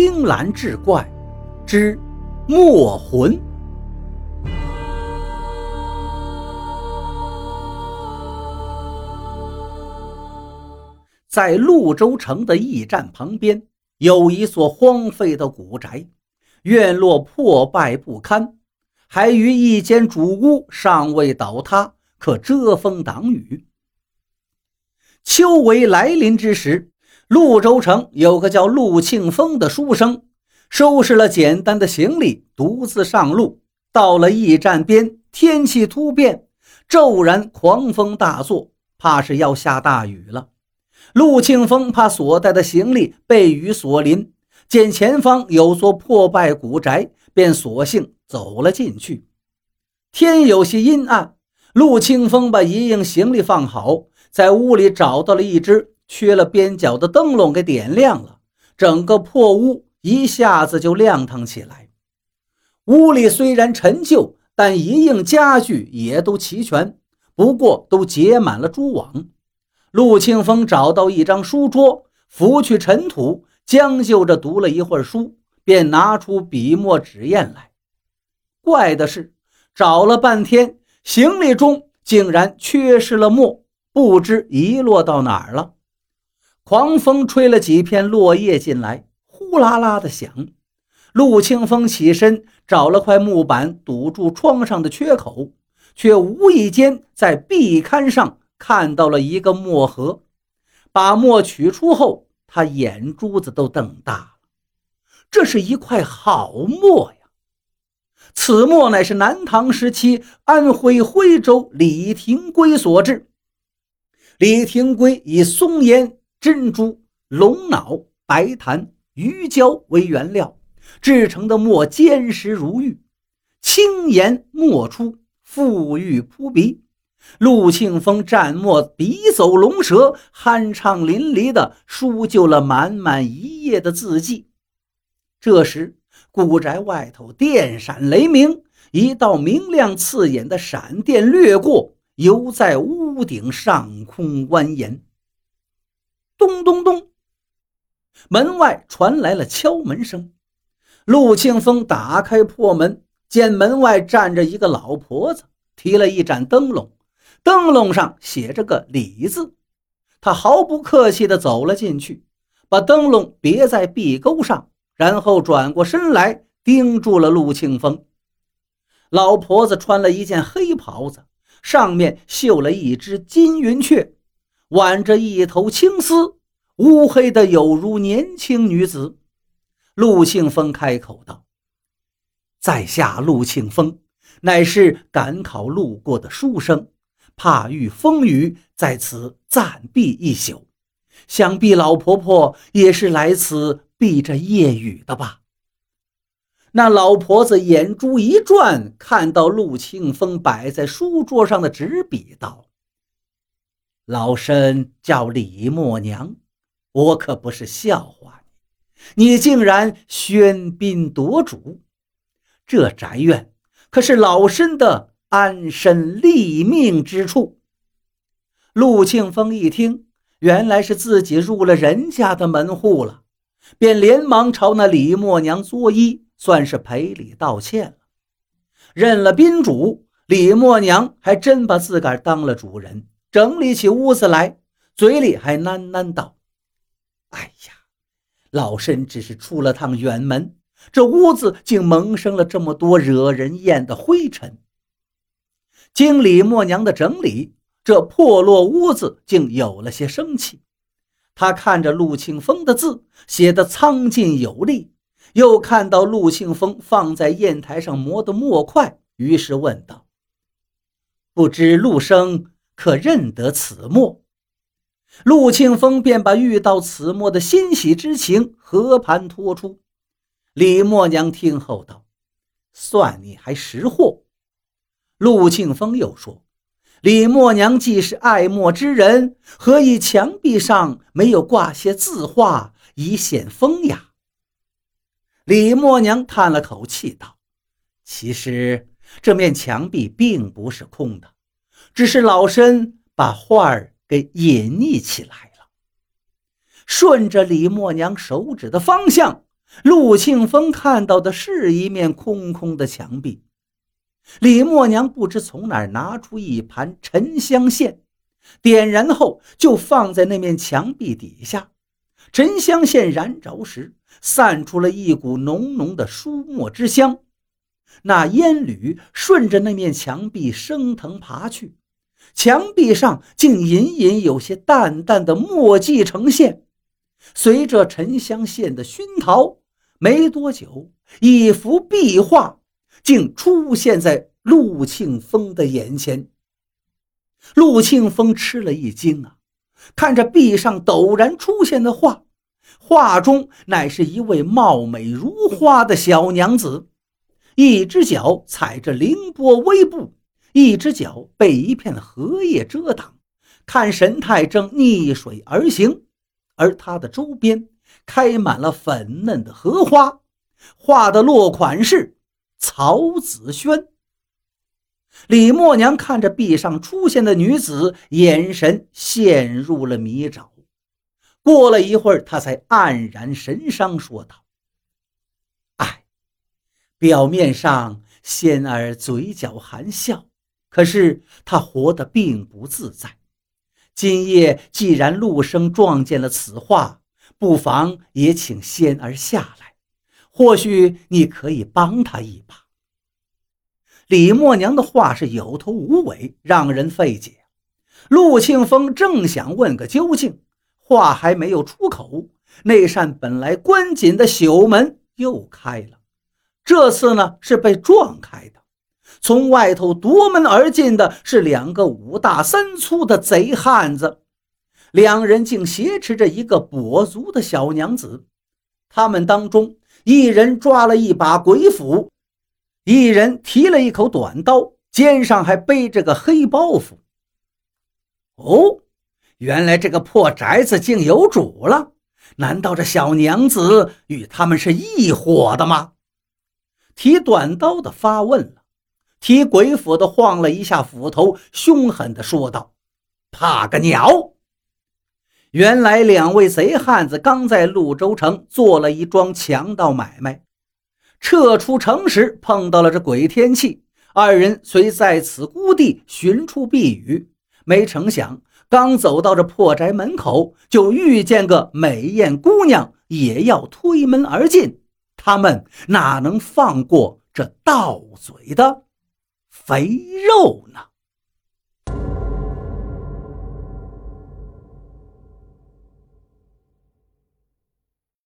青蓝志怪之墨魂。在潞州城的驿站旁边，有一所荒废的古宅，院落破败不堪，还余一间主屋尚未倒塌，可遮风挡雨。秋闱来临之时，潞州城有个叫陆庆丰的书生，收拾了简单的行李，独自上路。到了驿站边，天气突变，骤然狂风大作，怕是要下大雨了。陆庆峰怕所带的行李被雨所淋，见前方有座破败古宅，便索性走了进去。天有些阴暗，陆庆峰把一应行李放好，在屋里找到了一只缺了边角的灯笼，给点亮了，整个破屋一下子就亮堂起来。屋里虽然陈旧，但一应家具也都齐全，不过都结满了蛛网。陆庆峰找到一张书桌，拂去尘土，将就着读了一会儿书，便拿出笔墨纸砚来。怪的是，找了半天，行李中竟然缺失了墨，不知遗落到哪儿了。狂风吹了几片落叶进来，呼啦啦的响。陆清风起身，找了块木板堵住窗上的缺口，却无意间在壁龛上。看到了一个墨盒，把墨取出后，他眼珠子都瞪大了。这是一块好墨呀！此墨乃是南唐时期安徽徽州李廷圭所制。李廷圭以松烟、珍珠、龙脑、白檀、鱼胶为原料制成的墨，坚实如玉，轻研墨出，馥郁扑鼻。陆庆峰蘸墨，笔走龙蛇，酣畅淋漓地书就了满满一页的字迹。这时，古宅外头电闪雷鸣，一道明亮刺眼的闪电掠过，犹在屋顶上空蜿蜒。咚咚咚，门外传来了敲门声。陆庆峰打开破门，见门外站着一个老婆子，提了一盏灯笼。灯笼上写着个“李”字，他毫不客气地走了进去，把灯笼别在壁钩上，然后转过身来盯住了陆庆峰。老婆子穿了一件黑袍子，上面绣了一只金云雀，挽着一头青丝，乌黑的有如年轻女子。陆庆峰开口道：“在下陆庆峰，乃是赶考路过的书生。”怕遇风雨，在此暂避一宿。想必老婆婆也是来此避着夜雨的吧？那老婆子眼珠一转，看到陆庆峰摆在书桌上的纸笔，道：“老身叫李默娘，我可不是笑话你。你竟然喧宾夺主，这宅院可是老身的。”安身立命之处。陆庆峰一听，原来是自己入了人家的门户了，便连忙朝那李默娘作揖，算是赔礼道歉了。认了宾主，李默娘还真把自个儿当了主人，整理起屋子来，嘴里还喃喃道：“哎呀，老身只是出了趟远门，这屋子竟萌生了这么多惹人厌的灰尘。”经李默娘的整理，这破落屋子竟有了些生气。他看着陆庆峰的字写得苍劲有力，又看到陆庆峰放在砚台上磨的墨块，于是问道：“不知陆生可认得此墨？”陆庆峰便把遇到此墨的欣喜之情和盘托出。李默娘听后道：“算你还识货。”陆庆峰又说：“李默娘既是爱墨之人，何以墙壁上没有挂些字画以显风雅？”李默娘叹了口气道：“其实这面墙壁并不是空的，只是老身把画儿给隐匿起来了。”顺着李默娘手指的方向，陆庆峰看到的是一面空空的墙壁。李默娘不知从哪儿拿出一盘沉香线，点燃后就放在那面墙壁底下。沉香线燃着时，散出了一股浓浓的书墨之香。那烟缕顺着那面墙壁升腾爬去，墙壁上竟隐隐有些淡淡的墨迹呈现。随着沉香线的熏陶，没多久，一幅壁画竟出现在陆庆峰的眼前。陆庆峰吃了一惊啊，看着壁上陡然出现的画，画中乃是一位貌美如花的小娘子，一只脚踩着凌波微步，一只脚被一片荷叶遮挡，看神态正逆水而行。而它的周边开满了粉嫩的荷花，画的落款是曹子轩。李默娘看着壁上出现的女子，眼神陷入了迷沼。过了一会儿，她才黯然神伤，说道：“哎，表面上仙儿嘴角含笑，可是她活得并不自在。”今夜既然陆生撞见了此画，不妨也请仙儿下来，或许你可以帮他一把。李默娘的话是有头无尾，让人费解。陆庆峰正想问个究竟，话还没有出口，那扇本来关紧的朽门又开了，这次呢是被撞开的。从外头夺门而进的是两个五大三粗的贼汉子，两人竟挟持着一个跛足的小娘子。他们当中，一人抓了一把鬼斧，一人提了一口短刀，肩上还背着个黑包袱。哦，原来这个破宅子竟有主了！难道这小娘子与他们是一伙的吗？提短刀的发问。提鬼斧的晃了一下斧头，凶狠的说道：“怕个鸟！”原来两位贼汉子刚在潞州城做了一桩强盗买卖，撤出城时碰到了这鬼天气，二人虽在此孤地寻处避雨，没成想刚走到这破宅门口，就遇见个美艳姑娘，也要推门而进。他们哪能放过这盗嘴的？肥肉呢？